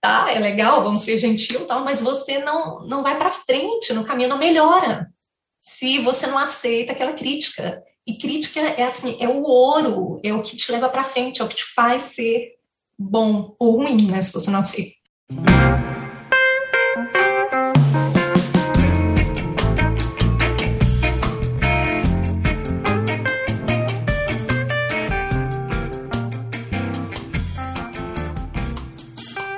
tá, é legal, vamos ser gentil, tal, mas você não, não vai para frente no caminho, não melhora se você não aceita aquela crítica. E crítica é assim, é o ouro, é o que te leva para frente, é o que te faz ser bom ou ruim, né, se você não aceita.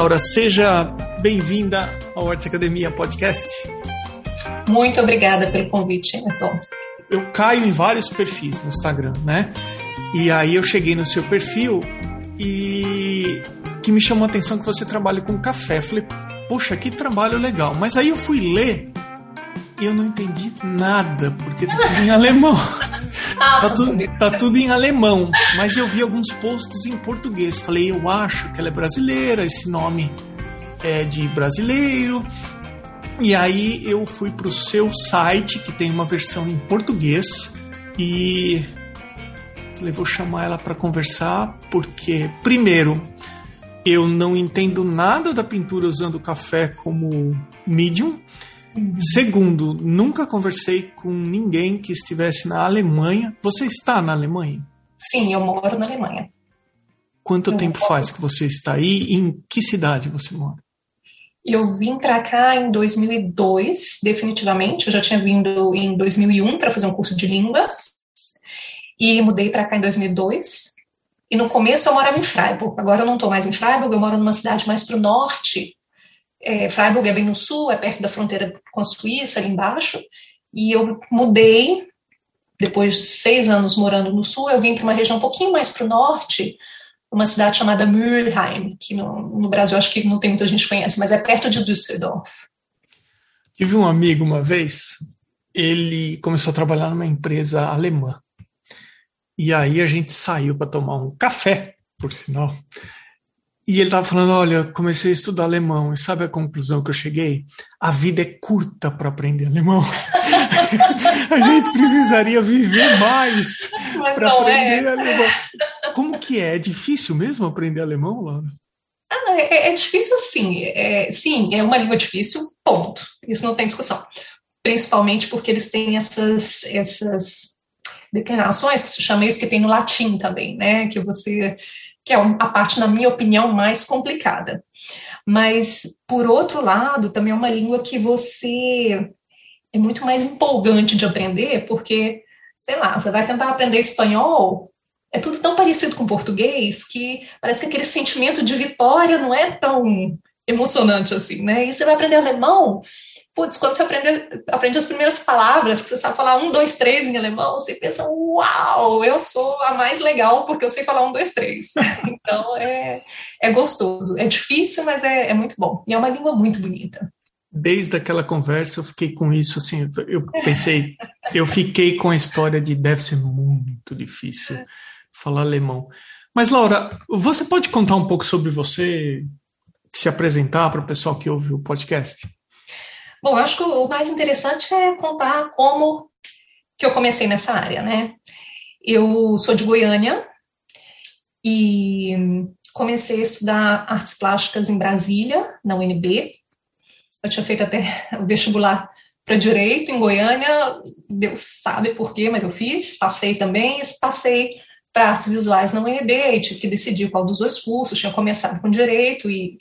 Laura, seja bem-vinda ao Arte Academia Podcast. Muito obrigada pelo convite, Emerson. Eu caio em vários perfis no Instagram, né? E aí eu cheguei no seu perfil e que me chamou a atenção que você trabalha com café. falei, poxa, que trabalho legal. Mas aí eu fui ler e eu não entendi nada, porque tá tudo em alemão. Ah, tá, tudo, tá tudo em alemão, mas eu vi alguns posts em português. Falei, eu acho que ela é brasileira, esse nome é de brasileiro. E aí eu fui pro seu site, que tem uma versão em português, e falei, vou chamar ela para conversar, porque, primeiro, eu não entendo nada da pintura usando café como medium. Segundo, nunca conversei com ninguém que estivesse na Alemanha. Você está na Alemanha? Sim, eu moro na Alemanha. Quanto eu tempo moro... faz que você está aí? E em que cidade você mora? Eu vim para cá em 2002, definitivamente. Eu já tinha vindo em 2001 para fazer um curso de línguas e mudei para cá em 2002. E no começo eu morava em Freiburg. Agora eu não estou mais em Freiburg, eu moro numa cidade mais para o norte, é, Freiburg é bem no sul, é perto da fronteira com a Suíça, ali embaixo. E eu mudei, depois de seis anos morando no sul, eu vim para uma região um pouquinho mais para o norte, uma cidade chamada Mülheim, que no, no, Brasil acho que não tem muita gente que conhece, mas é perto de Düsseldorf. Tive um amigo uma vez, ele começou a trabalhar numa empresa alemã. E aí a gente saiu para tomar um café, por sinal. E ele estava falando: olha, comecei a estudar alemão, e sabe a conclusão que eu cheguei? A vida é curta para aprender alemão. a gente precisaria viver mais para aprender é. alemão. Como que é? É difícil mesmo aprender alemão, Laura? Ah, é, é, difícil sim. É, sim, é uma língua difícil, ponto. Isso não tem discussão. Principalmente porque eles têm essas, essas declinações que se chama isso que tem no latim também, né? Que você que é a parte, na minha opinião, mais complicada. Mas, por outro lado, também é uma língua que você é muito mais empolgante de aprender, porque, sei lá, você vai tentar aprender espanhol, é tudo tão parecido com português que parece que aquele sentimento de vitória não é tão emocionante assim, né? E você vai aprender alemão, putz, quando você aprende, aprende as primeiras palavras, que você sabe falar um, dois, três em alemão, você pensa, uau, eu sou a mais legal porque eu sei falar um, dois, três. então é, é gostoso. É difícil, mas é, é muito bom. E é uma língua muito bonita. Desde aquela conversa eu fiquei com isso, assim, eu pensei, eu fiquei com a história de deve ser muito difícil falar alemão. Mas, Laura, você pode contar um pouco sobre você, se apresentar para o pessoal que ouve o podcast? Bom, eu acho que o mais interessante é contar como que eu comecei nessa área, né? Eu sou de Goiânia e comecei a estudar artes plásticas em Brasília, na UNB. Eu tinha feito até o vestibular para direito em Goiânia, Deus sabe por quê, mas eu fiz, passei também, passei para artes visuais na UNB e tive que decidir qual dos dois cursos, tinha começado com direito e,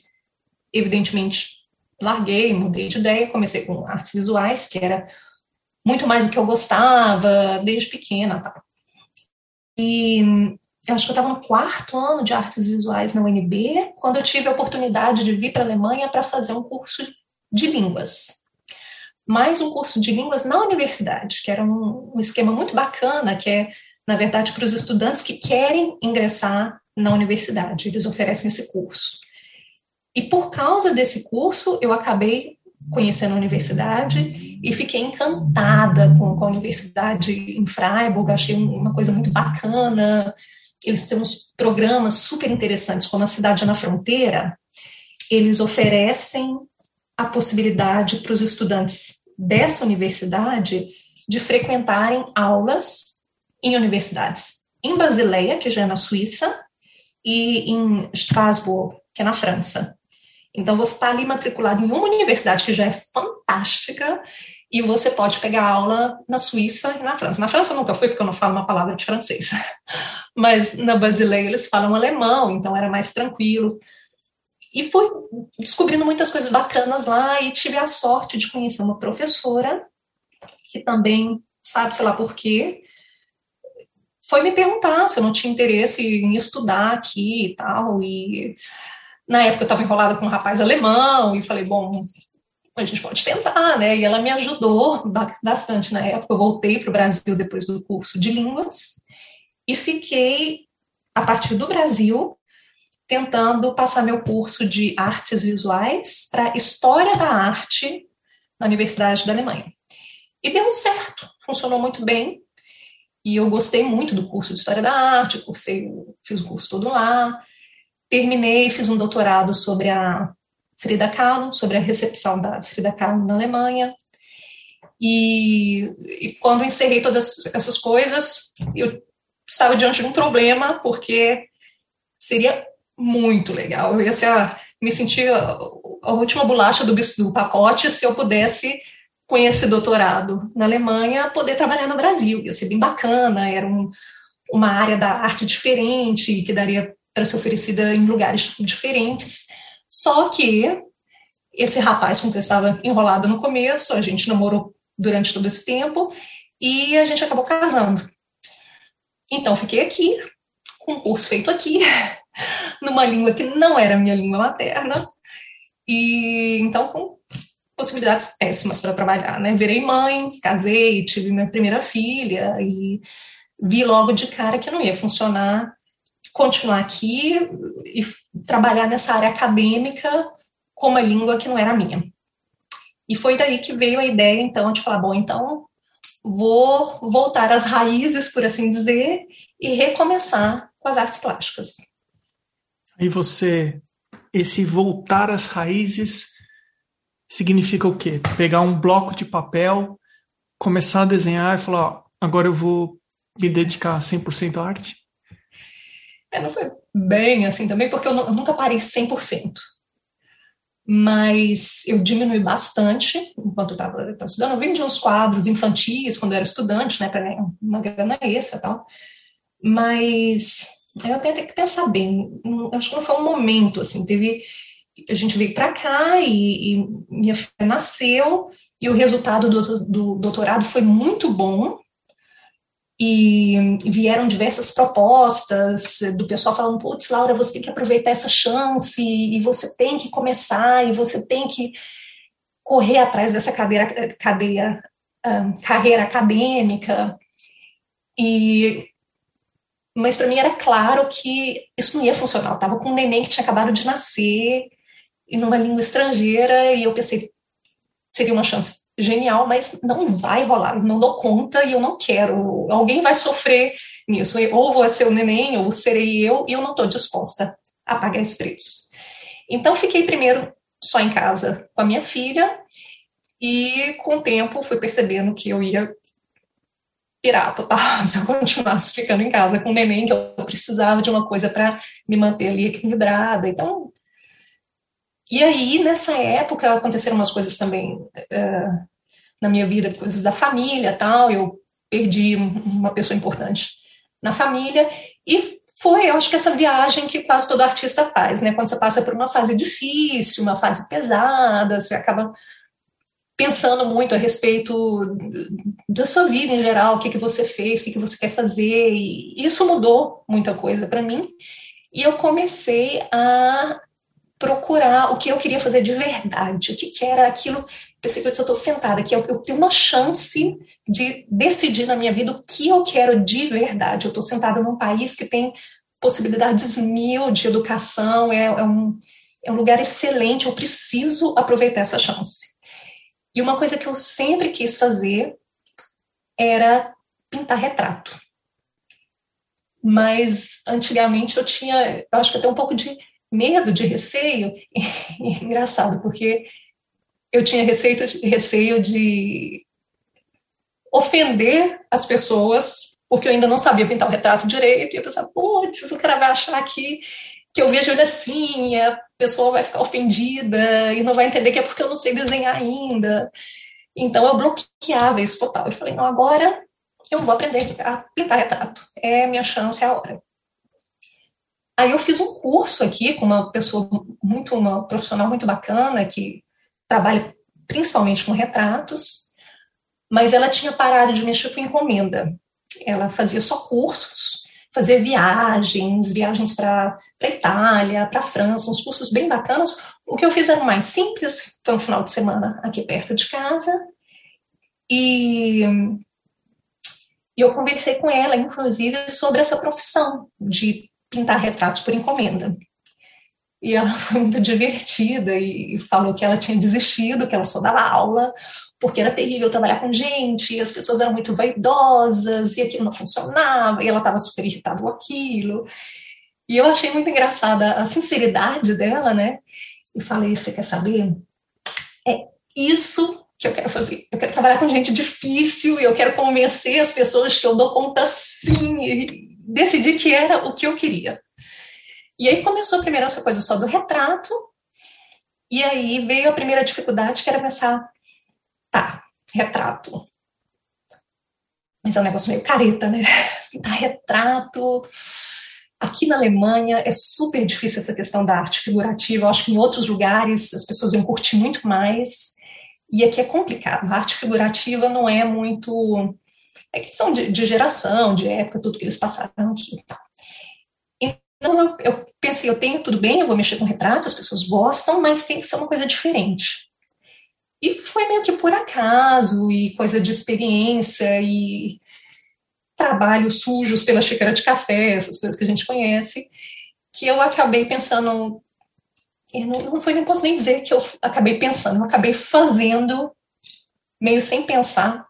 evidentemente, larguei, mudei de ideia, comecei com artes visuais, que era muito mais do que eu gostava desde pequena, tá? E eu acho que eu estava no quarto ano de artes visuais na UNB, quando eu tive a oportunidade de vir para a Alemanha para fazer um curso de línguas, mais um curso de línguas na universidade, que era um, um esquema muito bacana, que é, na verdade, para os estudantes que querem ingressar na universidade, eles oferecem esse curso. E por causa desse curso, eu acabei conhecendo a universidade e fiquei encantada com, com a universidade em Freiburg, achei uma coisa muito bacana. Eles têm uns programas super interessantes, como a Cidade na Fronteira, eles oferecem a possibilidade para os estudantes dessa universidade de frequentarem aulas em universidades em Basileia, que já é na Suíça, e em Strasbourg, que é na França. Então, você está ali matriculado em uma universidade que já é fantástica e você pode pegar aula na Suíça e na França. Na França eu nunca fui porque eu não falo uma palavra de francês, mas na Basileia eles falam alemão, então era mais tranquilo. E fui descobrindo muitas coisas bacanas lá e tive a sorte de conhecer uma professora que também, sabe, sei lá por quê, foi me perguntar se eu não tinha interesse em estudar aqui e tal. E na época eu estava enrolada com um rapaz alemão e falei, bom, a gente pode tentar, né? E ela me ajudou bastante na época. Eu voltei para o Brasil depois do curso de línguas e fiquei, a partir do Brasil, tentando passar meu curso de artes visuais para História da Arte na Universidade da Alemanha. E deu certo, funcionou muito bem. E eu gostei muito do curso de História da Arte, cursei, fiz o curso todo lá terminei, fiz um doutorado sobre a Frida Kahlo, sobre a recepção da Frida Kahlo na Alemanha. E, e quando encerrei todas essas coisas, eu estava diante de um problema, porque seria muito legal. Eu ia ser a, me sentir a, a última bolacha do, do pacote se eu pudesse, com esse doutorado na Alemanha, poder trabalhar no Brasil. Ia ser bem bacana, era um, uma área da arte diferente, que daria para ser oferecida em lugares diferentes. Só que esse rapaz com quem eu estava enrolada no começo, a gente namorou durante todo esse tempo e a gente acabou casando. Então fiquei aqui, com um curso feito aqui, numa língua que não era minha língua materna, e então com possibilidades péssimas para trabalhar, né? Virei mãe, casei, tive minha primeira filha e vi logo de cara que não ia funcionar continuar aqui e trabalhar nessa área acadêmica com uma língua que não era minha. E foi daí que veio a ideia, então, de falar, bom, então vou voltar às raízes, por assim dizer, e recomeçar com as artes plásticas. E você, esse voltar às raízes significa o quê? Pegar um bloco de papel, começar a desenhar e falar, ó, agora eu vou me dedicar 100% à arte? É, não foi bem assim também, porque eu, eu nunca parei 100%. Mas eu diminui bastante enquanto estava estudando. Eu vendi uns quadros infantis quando eu era estudante, né, para uma grana extra e tal. Mas eu tenho que pensar bem. Acho que não foi um momento, assim. Teve. A gente veio para cá e, e, minha filha nasceu, e o resultado do, do doutorado foi muito bom, e vieram diversas propostas do pessoal falando, putz, Laura, você tem que aproveitar essa chance e você tem que começar e você tem que correr atrás dessa cadeira, cadeia, um, carreira acadêmica. E mas para mim era claro que isso não ia funcionar. Eu estava com um neném que tinha acabado de nascer e numa língua estrangeira e eu pensei seria uma chance genial, mas não vai rolar, não dou conta e eu não quero. Alguém vai sofrer nisso, ou vou ser o neném, ou serei eu, e eu não estou disposta a pagar esse preço. Então, fiquei primeiro só em casa com a minha filha, e com o tempo fui percebendo que eu ia pirar total se eu continuasse ficando em casa com o neném, que eu precisava de uma coisa para me manter ali equilibrada. Então, e aí, nessa época, aconteceram umas coisas também uh, na minha vida, coisas da família tal. Eu perdi uma pessoa importante na família. E foi, eu acho que essa viagem que quase todo artista faz, né? Quando você passa por uma fase difícil, uma fase pesada, você acaba pensando muito a respeito da sua vida em geral, o que, que você fez, o que, que você quer fazer. E isso mudou muita coisa para mim. E eu comecei a procurar o que eu queria fazer de verdade, o que, que era aquilo. Pensei que eu estou sentada aqui, eu, eu tenho uma chance de decidir na minha vida o que eu quero de verdade. Eu estou sentada num país que tem possibilidades mil de educação, é, é, um, é um lugar excelente, eu preciso aproveitar essa chance. E uma coisa que eu sempre quis fazer era pintar retrato. Mas antigamente eu tinha, eu acho que até um pouco de medo, de receio. Engraçado, porque eu tinha receio, receio de ofender as pessoas, porque eu ainda não sabia pintar o retrato direito, e eu pensava, putz, o cara vai achar aqui que eu vejo ele assim, e a pessoa vai ficar ofendida e não vai entender que é porque eu não sei desenhar ainda. Então eu bloqueava isso total. Eu falei, não, agora eu vou aprender a pintar retrato. É minha chance, é a hora. Aí eu fiz um curso aqui com uma pessoa muito, uma profissional muito bacana que trabalha principalmente com retratos, mas ela tinha parado de mexer com encomenda. Ela fazia só cursos, fazia viagens, viagens para a Itália, para a França, uns cursos bem bacanas. O que eu fiz era mais simples, foi um final de semana aqui perto de casa, e e eu conversei com ela, inclusive, sobre essa profissão de pintar retratos por encomenda. E ela foi muito divertida e falou que ela tinha desistido, que ela só dava aula, porque era terrível trabalhar com gente, e as pessoas eram muito vaidosas, e aquilo não funcionava, e ela estava super irritada com aquilo. E eu achei muito engraçada a sinceridade dela, né? E falei: você quer saber? É isso que eu quero fazer. Eu quero trabalhar com gente difícil, e eu quero convencer as pessoas que eu dou conta sim, decidi que era o que eu queria. E aí começou primeiro essa coisa só do retrato, e aí veio a primeira dificuldade, que era pensar, tá, retrato. Mas é um negócio meio careta, né? Tá, retrato. Aqui na Alemanha é super difícil essa questão da arte figurativa. Eu acho que em outros lugares as pessoas iam curtir muito mais. E aqui é complicado. A arte figurativa não é muito é questão de, de geração, de época, tudo que eles passaram aqui. Então eu, eu, pensei, eu tenho tudo bem, eu vou mexer com retrato, as pessoas gostam, mas tem que ser uma coisa diferente. E foi meio que por acaso, e coisa de experiência, e trabalhos sujos pela xícara de café, essas coisas que a gente conhece, que eu acabei pensando. Não, não foi, não posso nem dizer que eu acabei pensando, eu acabei fazendo meio sem pensar,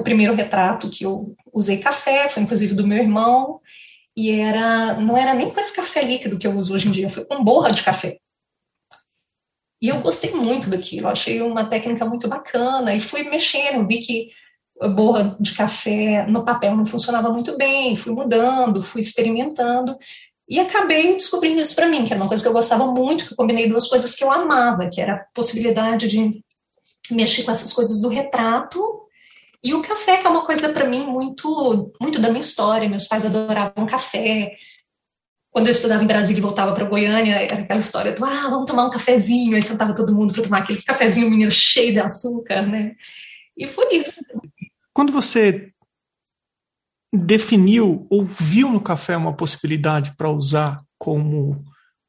o primeiro retrato que eu usei café, foi inclusive do meu irmão, e era não era nem com esse café líquido que eu uso hoje em dia, foi com borra de café. E eu gostei muito daquilo, achei uma técnica muito bacana, e fui mexendo, vi que a borra de café no papel não funcionava muito bem, fui mudando, fui experimentando, e acabei descobrindo isso para mim, que era uma coisa que eu gostava muito, que eu combinei duas coisas que eu amava, que era a possibilidade de mexer com essas coisas do retrato e o café, que é uma coisa para mim muito, muito da minha história. Meus pais adoravam café. Quando eu estudava em Brasília e voltava para Goiânia, era aquela história do ah, vamos tomar um cafezinho. Aí sentava todo mundo para tomar aquele cafezinho mineiro cheio de açúcar, né? E foi isso. Quando você definiu ou viu no café uma possibilidade para usar como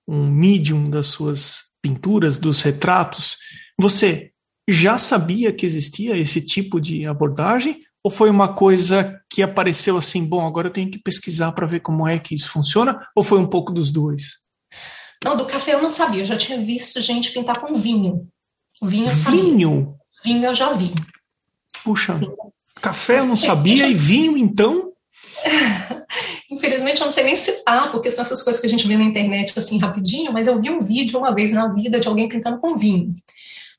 um medium das suas pinturas, dos retratos, você já sabia que existia esse tipo de abordagem? Ou foi uma coisa que apareceu assim, bom, agora eu tenho que pesquisar para ver como é que isso funciona? Ou foi um pouco dos dois? Não, do café eu não sabia. Eu já tinha visto gente pintar com vinho. Vinho eu sabia. Vinho? Vinho eu já vi. Puxa, Sim. café eu não sabia e vinho então? Infelizmente eu não sei nem citar, porque são essas coisas que a gente vê na internet assim rapidinho, mas eu vi um vídeo uma vez na vida de alguém pintando com vinho.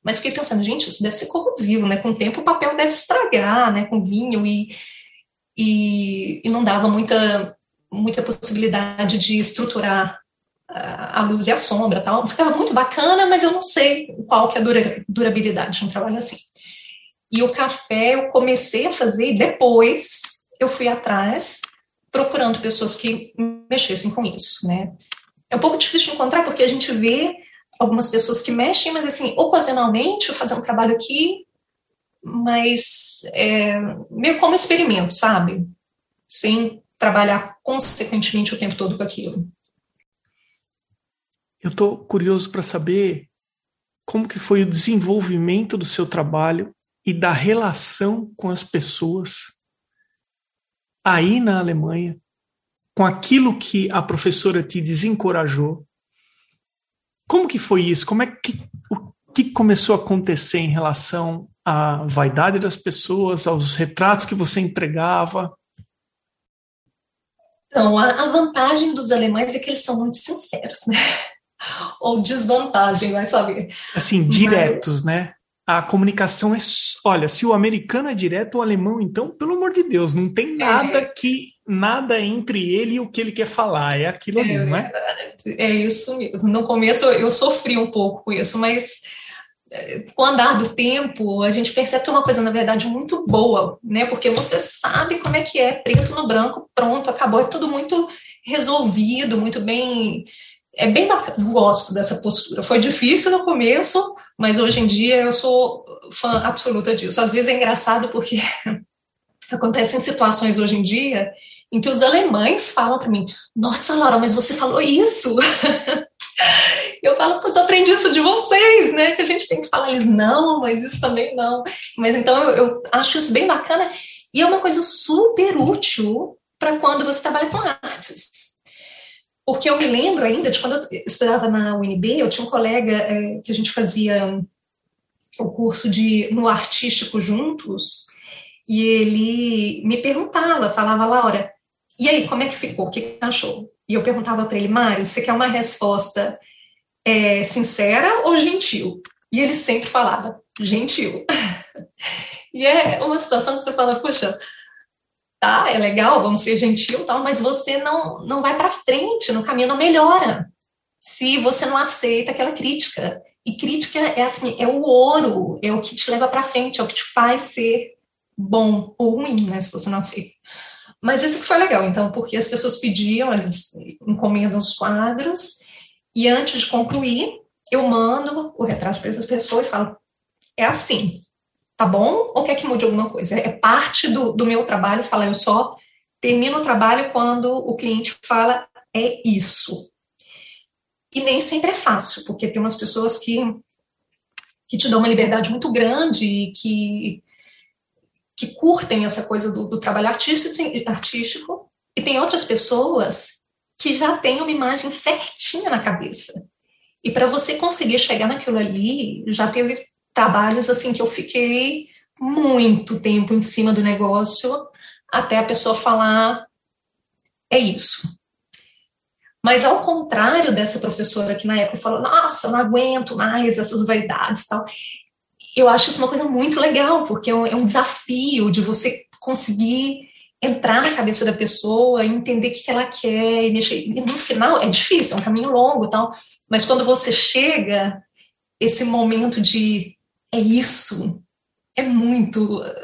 Mas fiquei pensando, gente, isso deve ser corrosivo, né? Com o tempo o papel deve estragar, né? Com vinho e, e, e não dava muita, muita possibilidade de estruturar a luz e a sombra tal. Ficava muito bacana, mas eu não sei qual que é a durabilidade de um trabalho assim. E o café eu comecei a fazer e depois eu fui atrás procurando pessoas que mexessem com isso, né? É um pouco difícil de encontrar porque a gente vê algumas pessoas que mexem, mas assim, ocasionalmente, fazer um trabalho aqui, mas é, meio como experimento, sabe? Sem trabalhar consequentemente o tempo todo com aquilo. Eu estou curioso para saber como que foi o desenvolvimento do seu trabalho e da relação com as pessoas aí na Alemanha, com aquilo que a professora te desencorajou. Como que foi isso? Como é que o que começou a acontecer em relação à vaidade das pessoas, aos retratos que você entregava? Então, a, vantagem dos alemães é que eles são muito sinceros, né? Ou desvantagem, vai saber. Assim, diretos, Mas... né? A comunicação é. Olha, se o americano é direto, o alemão, então, pelo amor de Deus, não tem nada é. que. Nada entre ele e o que ele quer falar. É aquilo é, ali, não é? É isso mesmo. No começo eu sofri um pouco com isso, mas com o andar do tempo, a gente percebe que é uma coisa, na verdade, muito boa, né? Porque você sabe como é que é, preto no branco, pronto, acabou, é tudo muito resolvido, muito bem. É bem bacana, gosto dessa postura. Foi difícil no começo, mas hoje em dia eu sou fã absoluta disso. Às vezes é engraçado porque acontecem situações hoje em dia em que os alemães falam para mim: Nossa, Laura, mas você falou isso. Eu falo, putz, aprendi isso de vocês, né? Que a gente tem que falar, eles, não, mas isso também não. Mas então eu, eu acho isso bem bacana e é uma coisa super útil para quando você trabalha com artes. Porque eu me lembro ainda de quando eu estudava na UNB, eu tinha um colega é, que a gente fazia o curso de no artístico juntos, e ele me perguntava, falava, Laura, e aí, como é que ficou? O que achou? E eu perguntava para ele, Mário, você quer uma resposta é, sincera ou gentil? E ele sempre falava, gentil. e é uma situação que você fala, poxa, tá, é legal, vamos ser gentil, tal, mas você não, não vai para frente, no caminho não melhora se você não aceita aquela crítica. E crítica é assim, é o ouro, é o que te leva para frente, é o que te faz ser bom ou ruim, né, se você não aceita. Mas que foi legal, então, porque as pessoas pediam, eles encomendam os quadros, e antes de concluir, eu mando o retrato para a pessoa e falo: é assim, tá bom? Ou quer que mude alguma coisa? É parte do, do meu trabalho falar, eu só termino o trabalho quando o cliente fala: é isso. E nem sempre é fácil, porque tem umas pessoas que, que te dão uma liberdade muito grande e que, que curtem essa coisa do, do trabalho artístico, artístico, e tem outras pessoas que já tem uma imagem certinha na cabeça. E para você conseguir chegar naquilo ali, já teve trabalhos assim que eu fiquei muito tempo em cima do negócio até a pessoa falar é isso. Mas ao contrário dessa professora que na época falou, nossa, não aguento mais essas vaidades tal, eu acho isso uma coisa muito legal, porque é um, é um desafio de você conseguir entrar na cabeça da pessoa, entender o que ela quer e mexer. E no final é difícil, é um caminho longo, tal. Mas quando você chega esse momento de é isso, é muito uh,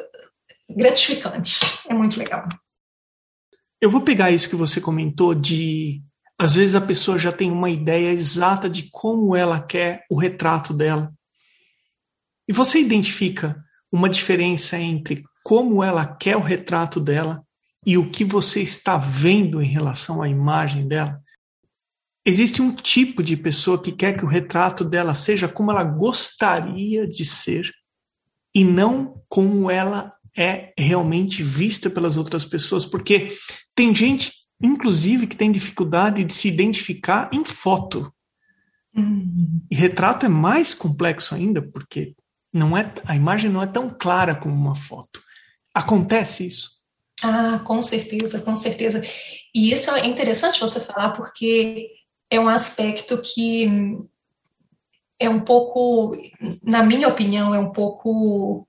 gratificante, é muito legal. Eu vou pegar isso que você comentou de às vezes a pessoa já tem uma ideia exata de como ela quer o retrato dela. E você identifica uma diferença entre como ela quer o retrato dela e o que você está vendo em relação à imagem dela. Existe um tipo de pessoa que quer que o retrato dela seja como ela gostaria de ser e não como ela é realmente vista pelas outras pessoas, porque tem gente, inclusive, que tem dificuldade de se identificar em foto. Uhum. E retrato é mais complexo ainda, porque não é a imagem não é tão clara como uma foto. Acontece isso. Ah, com certeza, com certeza. E isso é interessante você falar porque é um aspecto que é um pouco, na minha opinião, é um pouco.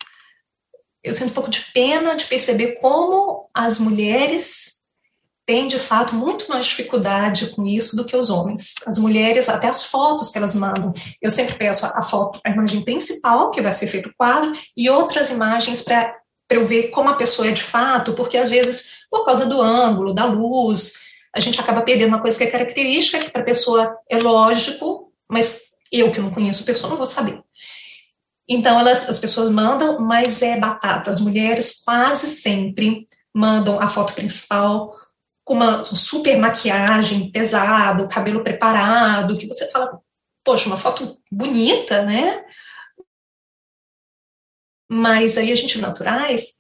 Eu sinto um pouco de pena de perceber como as mulheres têm, de fato, muito mais dificuldade com isso do que os homens. As mulheres, até as fotos que elas mandam, eu sempre peço a foto, a imagem principal, que vai ser feito o quadro, e outras imagens para eu ver como a pessoa é de fato, porque às vezes, por causa do ângulo, da luz, a gente acaba perdendo uma coisa que é característica, que para a pessoa é lógico, mas eu que não conheço a pessoa não vou saber. Então, elas, as pessoas mandam, mas é batata. As mulheres quase sempre mandam a foto principal com uma super maquiagem pesada, o cabelo preparado, que você fala, poxa, uma foto bonita, né? Mas aí a gente naturais,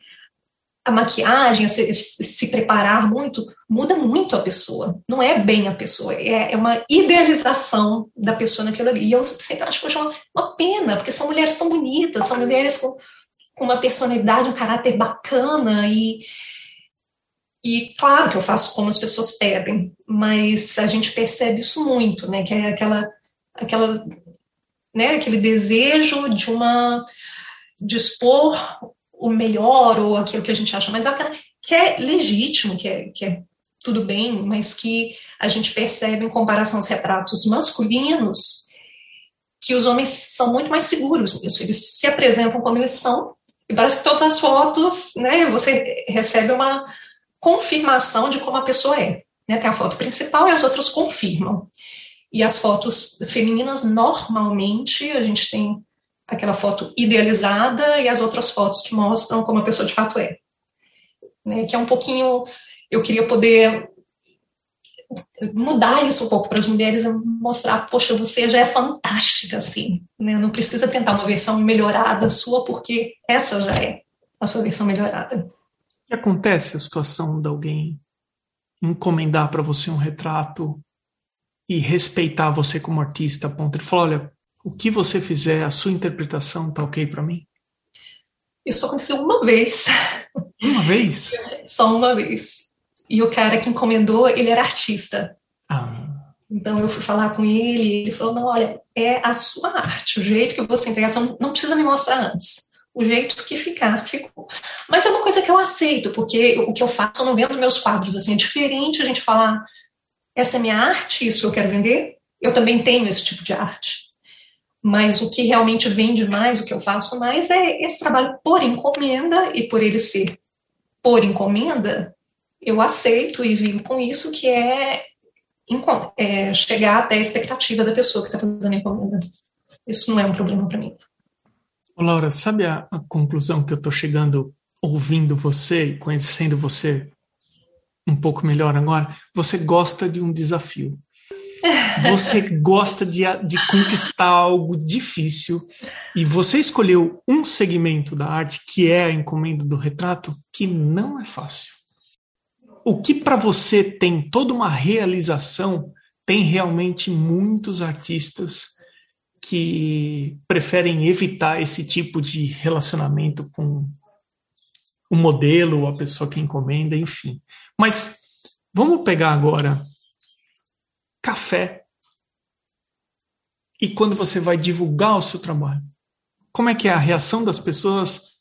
a maquiagem, se, se, preparar muito, muda muito a pessoa. Não é bem a pessoa, é, é uma idealização da pessoa naquilo ali. E eu sempre acho que uma, uma pena, porque são mulheres tão bonitas, são mulheres com, com uma personalidade, um caráter bacana e. E claro que eu faço como as pessoas pedem, mas a gente percebe isso muito, né? Que é aquela, aquela, né? Aquele desejo de uma de expor o melhor ou aquilo que a gente acha mais bacana, que é legítimo, que é, que é tudo bem, mas que a gente percebe em comparação aos retratos masculinos que os homens são muito mais seguros nisso, eles se apresentam como eles são, e parece que todas as fotos, né, você recebe uma confirmação de como a pessoa é. Né? Tem a foto principal e as outras confirmam. E as fotos femininas, normalmente, a gente tem aquela foto idealizada e as outras fotos que mostram como a pessoa de fato é. Né, que é um pouquinho. Eu queria poder mudar isso um pouco para as mulheres e mostrar, poxa, você já é fantástica, assim, né? Não precisa tentar uma versão melhorada sua, porque essa já é a sua versão melhorada. Que acontece a situação de alguém encomendar para você um retrato e respeitar você como artista, ponto de falar, olha, o que você fizer, a sua interpretação tá ok para mim? Isso aconteceu uma vez. Uma vez? Só uma vez. E o cara que encomendou, ele era artista. Ah. Então eu fui falar com ele, ele falou: não, olha, é a sua arte, o jeito que você entrega, você não precisa me mostrar antes. O jeito que ficar, ficou. Mas é uma coisa que eu aceito, porque o que eu faço, eu não vendo meus quadros assim. É diferente a gente falar: essa é minha arte, isso eu quero vender. Eu também tenho esse tipo de arte mas o que realmente vende mais, o que eu faço mais, é esse trabalho por encomenda, e por ele ser por encomenda, eu aceito e vivo com isso, que é, é chegar até a expectativa da pessoa que está fazendo a encomenda. Isso não é um problema para mim. Laura, sabe a, a conclusão que eu estou chegando ouvindo você e conhecendo você um pouco melhor agora? Você gosta de um desafio. Você gosta de, de conquistar algo difícil e você escolheu um segmento da arte, que é a encomenda do retrato, que não é fácil. O que para você tem toda uma realização, tem realmente muitos artistas que preferem evitar esse tipo de relacionamento com o modelo, a pessoa que encomenda, enfim. Mas vamos pegar agora café. E quando você vai divulgar o seu trabalho? Como é que é a reação das pessoas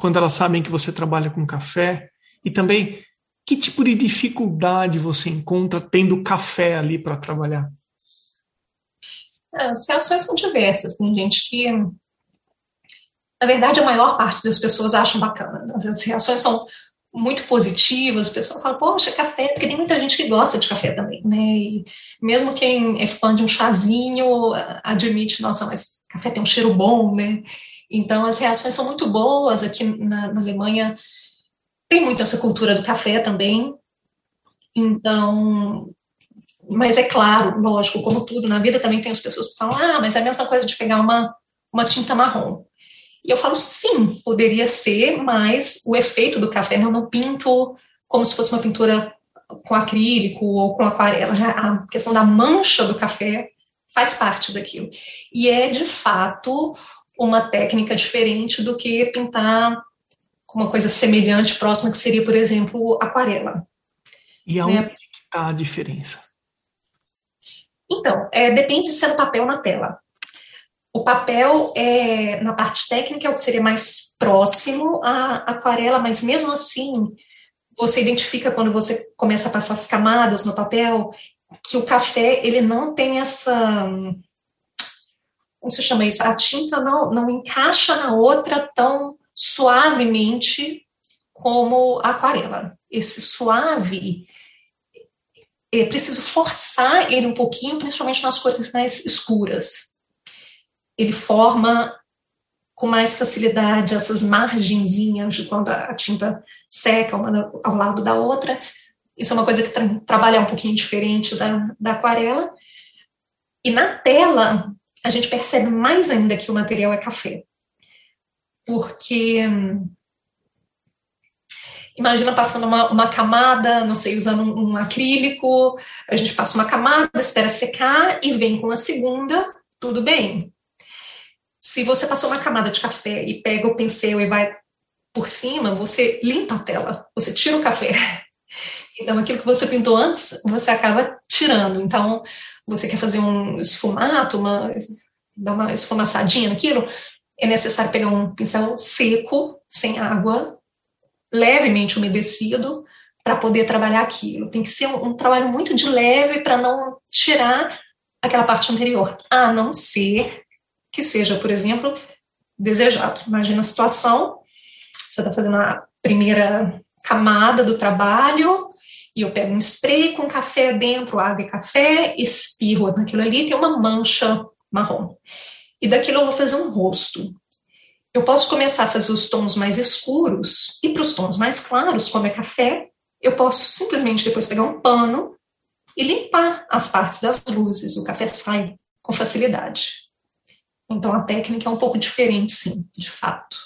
quando elas sabem que você trabalha com café? E também, que tipo de dificuldade você encontra tendo café ali para trabalhar? As reações são diversas. Tem gente que, na verdade, a maior parte das pessoas acham bacana. As reações são muito positivas, o pessoal fala, poxa, café, porque tem muita gente que gosta de café também, né? E mesmo quem é fã de um chazinho admite, nossa, mas café tem um cheiro bom, né? Então as reações são muito boas aqui na, na Alemanha. Tem muito essa cultura do café também. Então, mas é claro, lógico, como tudo na vida também tem as pessoas que falam, ah, mas é a mesma coisa de pegar uma, uma tinta marrom. E eu falo, sim, poderia ser, mas o efeito do café não, não pinto como se fosse uma pintura com acrílico ou com aquarela. A questão da mancha do café faz parte daquilo. E é, de fato, uma técnica diferente do que pintar com uma coisa semelhante, próxima, que seria, por exemplo, aquarela. E aonde né? está a diferença? Então, é, depende se é no papel ou na tela. O papel, é, na parte técnica, é o que seria mais próximo à aquarela, mas mesmo assim, você identifica quando você começa a passar as camadas no papel que o café ele não tem essa como se chama isso? A tinta não, não encaixa na outra tão suavemente como a aquarela. Esse suave é preciso forçar ele um pouquinho, principalmente nas cores mais escuras ele forma com mais facilidade essas margenzinhas de quando a tinta seca uma ao lado da outra, isso é uma coisa que tra trabalha um pouquinho diferente da, da aquarela. E na tela, a gente percebe mais ainda que o material é café. Porque imagina passando uma, uma, camada, não sei, usando um, um, acrílico, a gente passa uma camada, espera secar e vem com a segunda, tudo bem. Se você passou uma camada de café e pega o pincel e vai por cima, você limpa a tela, você tira o café. Então, aquilo que você pintou antes, você acaba tirando. Então, você quer fazer um esfumato, uma, dar uma esfumaçadinha naquilo, é necessário pegar um pincel seco, sem água, levemente umedecido, para poder trabalhar aquilo. Tem que ser um, um trabalho muito de leve para não tirar aquela parte anterior, a não ser que seja, por exemplo, desejado. Imagina a situação, você está fazendo a primeira camada do trabalho, e eu pego um spray com café dentro, água e café, espirro naquilo ali, tem uma mancha marrom. E daquilo eu vou fazer um rosto. Eu posso começar a fazer os tons mais escuros e para os tons mais claros, como é café, eu posso simplesmente depois pegar um pano e limpar as partes das luzes. O café sai com facilidade. Então a técnica é um pouco diferente, sim, de fato.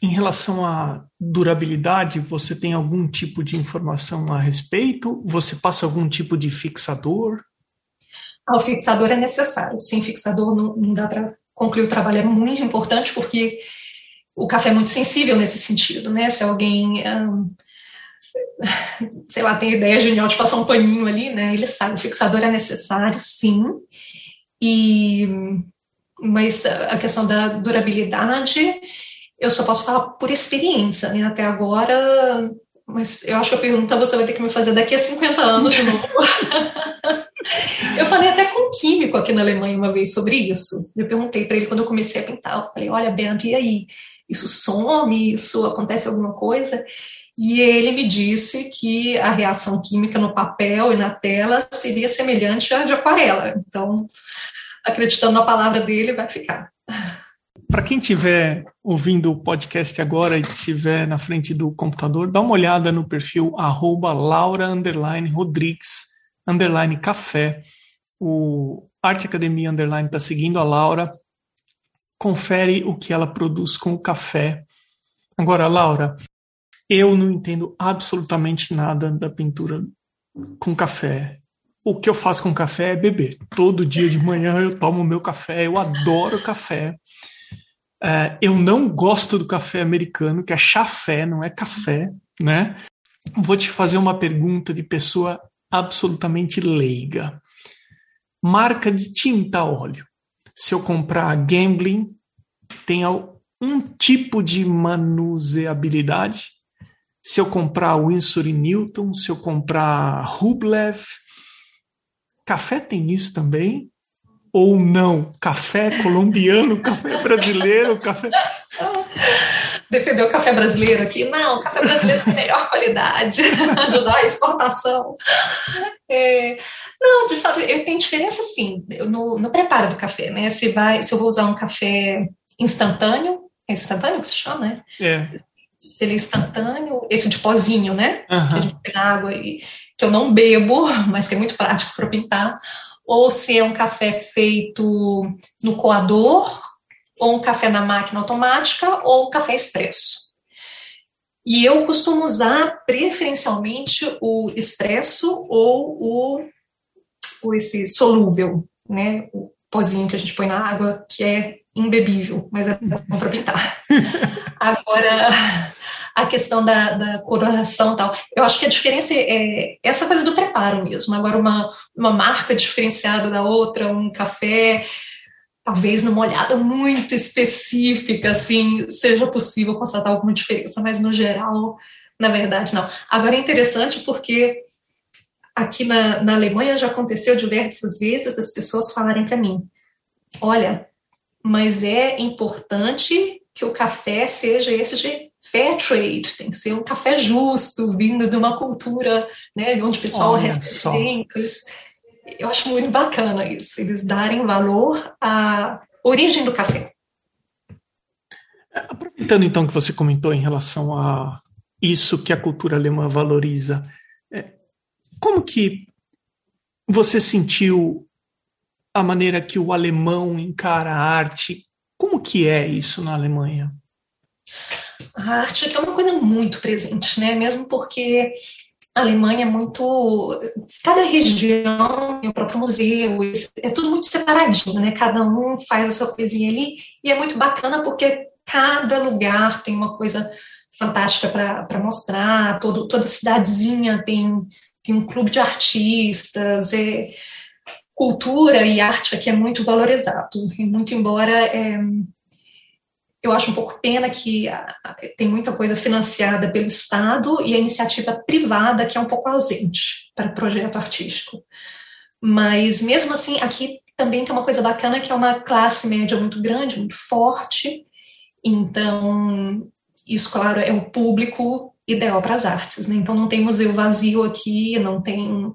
Em relação à durabilidade, você tem algum tipo de informação a respeito? Você passa algum tipo de fixador? Ah, o fixador é necessário. Sem fixador não, não dá para concluir o trabalho. É muito importante porque o café é muito sensível nesse sentido, né? Se alguém, hum, sei lá, tem ideia genial de passar um paninho ali, né? Ele sabe. O fixador é necessário, sim. E mas a questão da durabilidade eu só posso falar por experiência, né? Até agora, mas eu acho que a pergunta você vai ter que me fazer daqui a 50 anos de novo. eu falei até com um químico aqui na Alemanha uma vez sobre isso. Eu perguntei para ele quando eu comecei a pintar, eu falei, olha, Bento, e aí? Isso some? Isso acontece alguma coisa? E ele me disse que a reação química no papel e na tela seria semelhante à de aquarela. Então, acreditando na palavra dele, vai ficar. Para quem estiver ouvindo o podcast agora e estiver na frente do computador, dá uma olhada no perfil arroba. O Arte Academia underline está seguindo a Laura. Confere o que ela produz com o café. Agora, Laura, eu não entendo absolutamente nada da pintura com café. O que eu faço com café é beber. Todo dia de manhã eu tomo meu café, eu adoro café. Uh, eu não gosto do café americano, que é chafé, não é café, né? Vou te fazer uma pergunta de pessoa absolutamente leiga. Marca de tinta óleo. Se eu comprar Gambling, tem um tipo de manuseabilidade. Se eu comprar Winsor Newton, se eu comprar Rublev, café tem isso também? ou não? Café colombiano, café brasileiro, café. Defender o café brasileiro aqui? Não, café brasileiro tem melhor qualidade, ajudar a exportação. É, não, de fato, tem diferença sim no, no preparo do café, né? Se, vai, se eu vou usar um café instantâneo, é instantâneo que se chama, né? É. Se ele é instantâneo, esse de pozinho, né? Uhum. Que a gente tem água e que eu não bebo, mas que é muito prático para pintar ou se é um café feito no coador, ou um café na máquina automática, ou um café expresso. E eu costumo usar preferencialmente o expresso ou o, o esse solúvel, né? O pozinho que a gente põe na água, que é imbebível, mas é bom para pintar. Agora, a questão da, da coronação e tal. Eu acho que a diferença é essa coisa do preparo mesmo. Agora, uma, uma marca diferenciada da outra, um café, talvez numa olhada muito específica, assim, seja possível constatar alguma diferença, mas no geral, na verdade, não. Agora é interessante porque aqui na, na Alemanha já aconteceu diversas vezes as pessoas falarem para mim: olha, mas é importante que o café seja esse de fair trade, tem que ser um café justo, vindo de uma cultura né, onde o pessoal recebe eles, Eu acho muito bacana isso, eles darem valor à origem do café. Aproveitando então que você comentou em relação a isso que a cultura alemã valoriza, é, como que você sentiu a maneira que o alemão encara a arte? Como que é isso na Alemanha? A arte é uma coisa muito presente, né? Mesmo porque a Alemanha é muito. Cada região tem o próprio museu, é tudo muito separadinho, né? Cada um faz a sua coisinha ali, e é muito bacana porque cada lugar tem uma coisa fantástica para mostrar, todo, toda cidadezinha tem, tem um clube de artistas, é, cultura e arte aqui é muito valorizado, e muito embora é, eu acho um pouco pena que tem muita coisa financiada pelo Estado e a iniciativa privada que é um pouco ausente para projeto artístico. Mas mesmo assim, aqui também tem uma coisa bacana que é uma classe média muito grande, muito forte. Então, isso, claro, é o público ideal para as artes. Né? Então, não tem museu vazio aqui, não tem.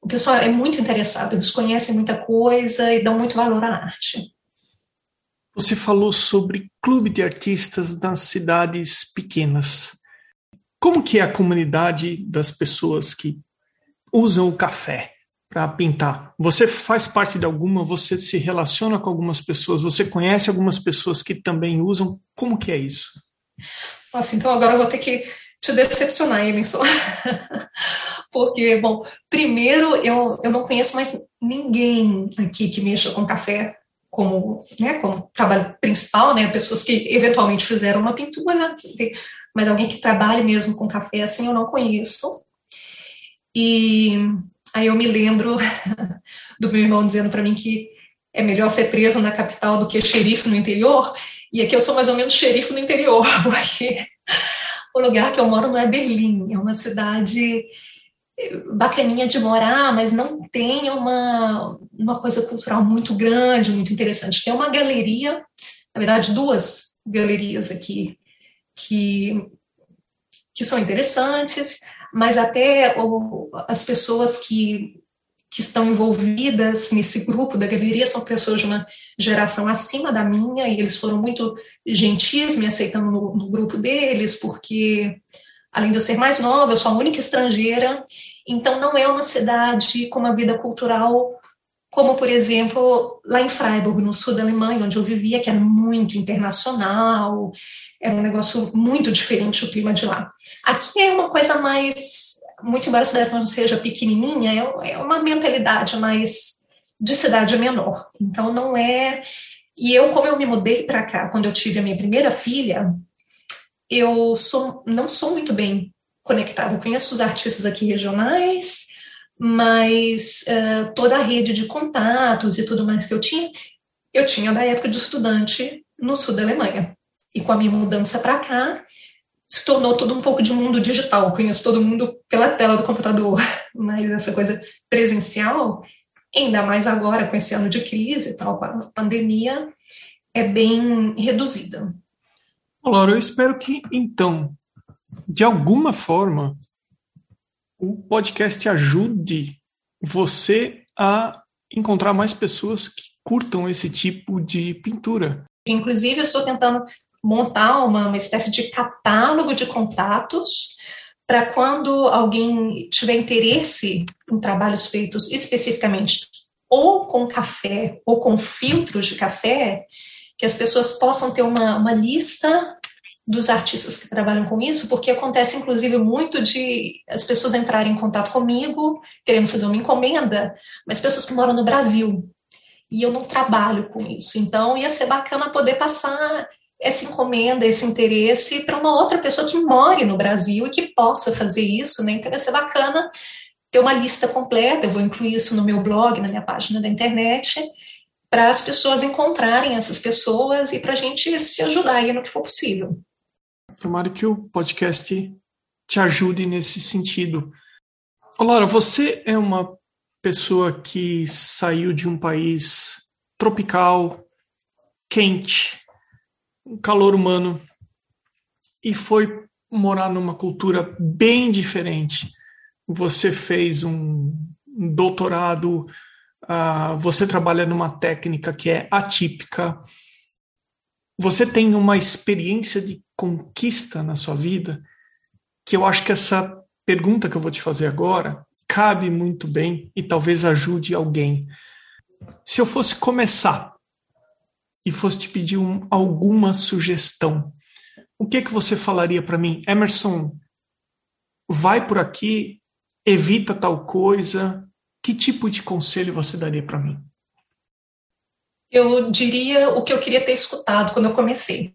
O pessoal é muito interessado, eles conhecem muita coisa e dão muito valor à arte. Você falou sobre clube de artistas nas cidades pequenas. Como que é a comunidade das pessoas que usam o café para pintar? Você faz parte de alguma? Você se relaciona com algumas pessoas? Você conhece algumas pessoas que também usam? Como que é isso? Nossa, então agora eu vou ter que te decepcionar, Emerson. Porque, bom, primeiro eu, eu não conheço mais ninguém aqui que mexa com café como, né, como trabalho principal, né, pessoas que eventualmente fizeram uma pintura, mas alguém que trabalhe mesmo com café assim eu não conheço. E aí eu me lembro do meu irmão dizendo para mim que é melhor ser preso na capital do que xerife no interior, e aqui eu sou mais ou menos xerife no interior, porque o lugar que eu moro não é Berlim, é uma cidade bacaninha de morar, mas não tem uma, uma coisa cultural muito grande, muito interessante. Tem uma galeria, na verdade, duas galerias aqui que, que são interessantes, mas até as pessoas que, que estão envolvidas nesse grupo da galeria são pessoas de uma geração acima da minha, e eles foram muito gentis me aceitando no, no grupo deles, porque além de eu ser mais nova, eu sou a única estrangeira, então não é uma cidade com uma vida cultural como, por exemplo, lá em Freiburg, no sul da Alemanha, onde eu vivia, que era muito internacional, era um negócio muito diferente o clima de lá. Aqui é uma coisa mais, muito embora a cidade não seja pequenininha, é, é uma mentalidade mais de cidade menor. Então não é. E eu, como eu me mudei para cá quando eu tive a minha primeira filha, eu sou, não sou muito bem conectada. Eu conheço os artistas aqui regionais, mas uh, toda a rede de contatos e tudo mais que eu tinha, eu tinha da época de estudante no sul da Alemanha. E com a minha mudança para cá, se tornou tudo um pouco de mundo digital. Eu conheço todo mundo pela tela do computador, mas essa coisa presencial, ainda mais agora com esse ano de crise e tal, com a pandemia, é bem reduzida. Laura, eu espero que, então, de alguma forma, o podcast ajude você a encontrar mais pessoas que curtam esse tipo de pintura. Inclusive, eu estou tentando montar uma, uma espécie de catálogo de contatos para quando alguém tiver interesse em trabalhos feitos especificamente ou com café ou com filtros de café, que as pessoas possam ter uma, uma lista dos artistas que trabalham com isso, porque acontece inclusive muito de as pessoas entrarem em contato comigo, querendo fazer uma encomenda, mas pessoas que moram no Brasil. E eu não trabalho com isso. Então ia ser bacana poder passar essa encomenda, esse interesse para uma outra pessoa que more no Brasil e que possa fazer isso, né? Então ia ser bacana ter uma lista completa, eu vou incluir isso no meu blog, na minha página da internet, para as pessoas encontrarem essas pessoas e para a gente se ajudar aí no que for possível. Tomara que o podcast te ajude nesse sentido. Laura, você é uma pessoa que saiu de um país tropical, quente, um calor humano, e foi morar numa cultura bem diferente. Você fez um doutorado uh, você trabalha numa técnica que é atípica, você tem uma experiência de conquista na sua vida, que eu acho que essa pergunta que eu vou te fazer agora cabe muito bem e talvez ajude alguém. Se eu fosse começar e fosse te pedir um, alguma sugestão, o que que você falaria para mim, Emerson? Vai por aqui, evita tal coisa. Que tipo de conselho você daria para mim? Eu diria o que eu queria ter escutado quando eu comecei,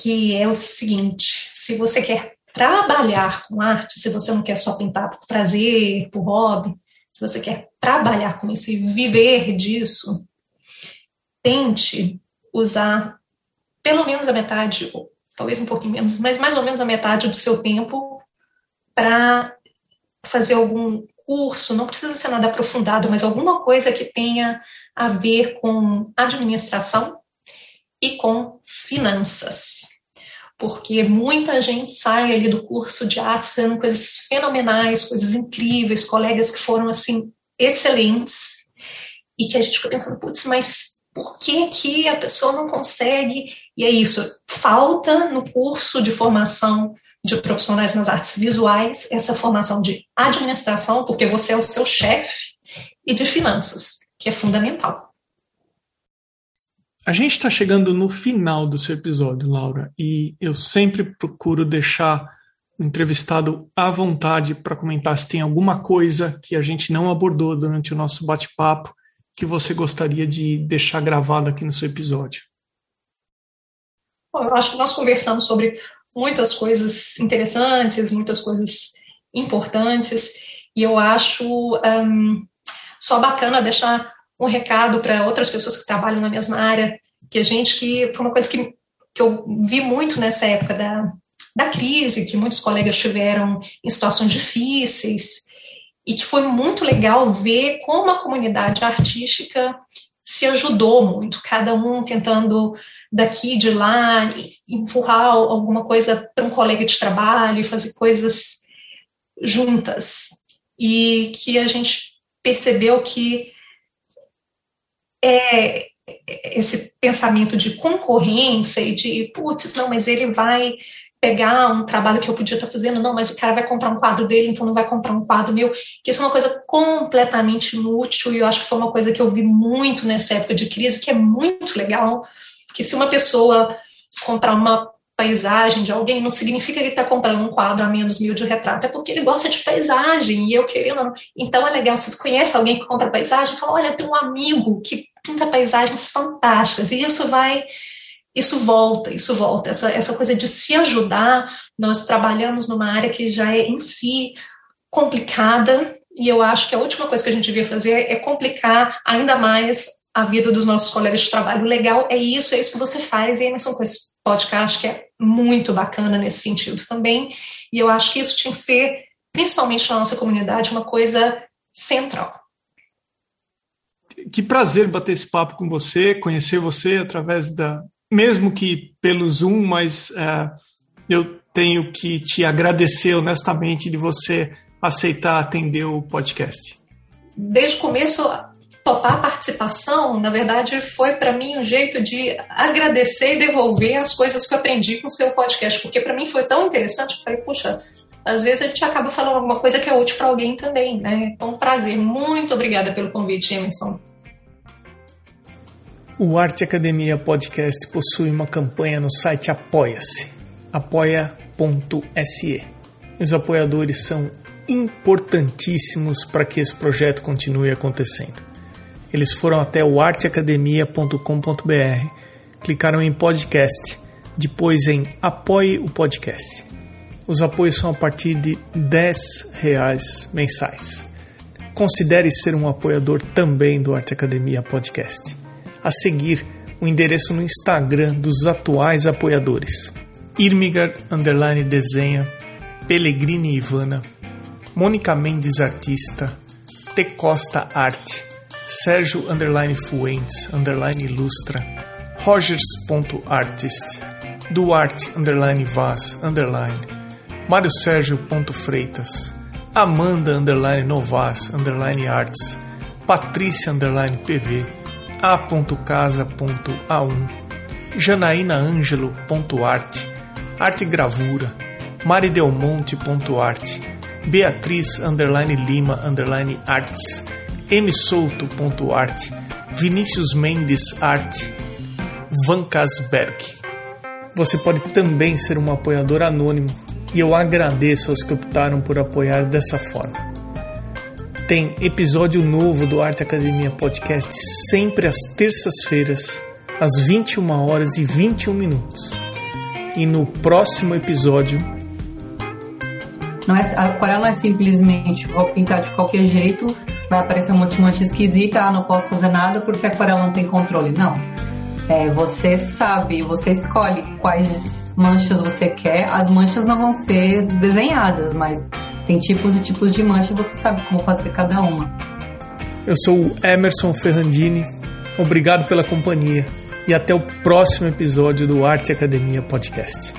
que é o seguinte: se você quer trabalhar com arte, se você não quer só pintar por prazer, por hobby, se você quer trabalhar com isso e viver disso, tente usar pelo menos a metade, ou talvez um pouquinho menos, mas mais ou menos a metade do seu tempo para fazer algum curso, não precisa ser nada aprofundado, mas alguma coisa que tenha a ver com administração e com finanças porque muita gente sai ali do curso de artes fazendo coisas fenomenais, coisas incríveis, colegas que foram assim excelentes e que a gente fica pensando, putz, mas por que que a pessoa não consegue? E é isso, falta no curso de formação de profissionais nas artes visuais essa formação de administração, porque você é o seu chefe, e de finanças, que é fundamental. A gente está chegando no final do seu episódio, Laura, e eu sempre procuro deixar o entrevistado à vontade para comentar se tem alguma coisa que a gente não abordou durante o nosso bate-papo que você gostaria de deixar gravado aqui no seu episódio. Bom, eu acho que nós conversamos sobre muitas coisas interessantes, muitas coisas importantes, e eu acho um, só bacana deixar um recado para outras pessoas que trabalham na mesma área, que a gente que foi uma coisa que, que eu vi muito nessa época da, da crise, que muitos colegas tiveram em situações difíceis, e que foi muito legal ver como a comunidade artística se ajudou muito, cada um tentando daqui de lá empurrar alguma coisa para um colega de trabalho e fazer coisas juntas. E que a gente percebeu que é, esse pensamento de concorrência e de, putz, não, mas ele vai pegar um trabalho que eu podia estar fazendo, não, mas o cara vai comprar um quadro dele, então não vai comprar um quadro meu, que isso é uma coisa completamente inútil e eu acho que foi uma coisa que eu vi muito nessa época de crise, que é muito legal, que se uma pessoa comprar uma paisagem de alguém, não significa que ele está comprando um quadro a menos mil de retrato, é porque ele gosta de paisagem, e eu querendo. Então é legal, você conhece alguém que compra paisagem, fala, olha, tem um amigo que pinta paisagens fantásticas, e isso vai, isso volta, isso volta, essa, essa coisa de se ajudar, nós trabalhamos numa área que já é em si complicada, e eu acho que a última coisa que a gente devia fazer é complicar ainda mais a vida dos nossos colegas de trabalho. O legal é isso, é isso que você faz, e Emerson com esse podcast que é muito bacana nesse sentido também, e eu acho que isso tinha que ser, principalmente na nossa comunidade, uma coisa central. Que prazer bater esse papo com você, conhecer você através da. Mesmo que pelo Zoom, mas é, eu tenho que te agradecer honestamente de você aceitar atender o podcast. Desde o começo, topar a participação, na verdade, foi para mim um jeito de agradecer e devolver as coisas que eu aprendi com o seu podcast, porque para mim foi tão interessante que eu falei, puxa, às vezes a gente acaba falando alguma coisa que é útil para alguém também, né? Então, prazer. Muito obrigada pelo convite, Emerson. O Arte Academia Podcast possui uma campanha no site Apoia-se, apoia.se. Os apoiadores são importantíssimos para que esse projeto continue acontecendo. Eles foram até o arteacademia.com.br, clicaram em podcast, depois em apoie o podcast. Os apoios são a partir de R$ reais mensais. Considere ser um apoiador também do Arte Academia Podcast. A seguir, o endereço no Instagram dos atuais apoiadores. Irmigard Underline Desenha, Pellegrini Ivana, Mônica Mendes Artista, T Costa Arte, Sérgio underline Fuentes underline Ilustra, Rogers.artist, Duarte underline Vaz underline, Mário Sérgio Freitas, Amanda underline Novas underline Arts, Patrícia underline PV, A.casa.a1, Janaína Ângelo.arte, Arte Gravura, Mari Delmonte.arte, Beatriz underline Lima underline arts, msouto.art, Vinícius Mendes Art, Van Casberg. Você pode também ser um apoiador anônimo e eu agradeço aos que optaram por apoiar dessa forma. Tem episódio novo do Arte Academia Podcast sempre às terças-feiras, às 21 horas e 21 minutos. E no próximo episódio. Não é, aquarela não é simplesmente vou pintar de qualquer jeito, vai aparecer um monte de mancha esquisita, ah, não posso fazer nada porque a aquarela não tem controle. Não. É, você sabe, você escolhe quais manchas você quer. As manchas não vão ser desenhadas, mas tem tipos e tipos de mancha, você sabe como fazer cada uma. Eu sou o Emerson Ferrandini. Obrigado pela companhia e até o próximo episódio do Arte Academia Podcast.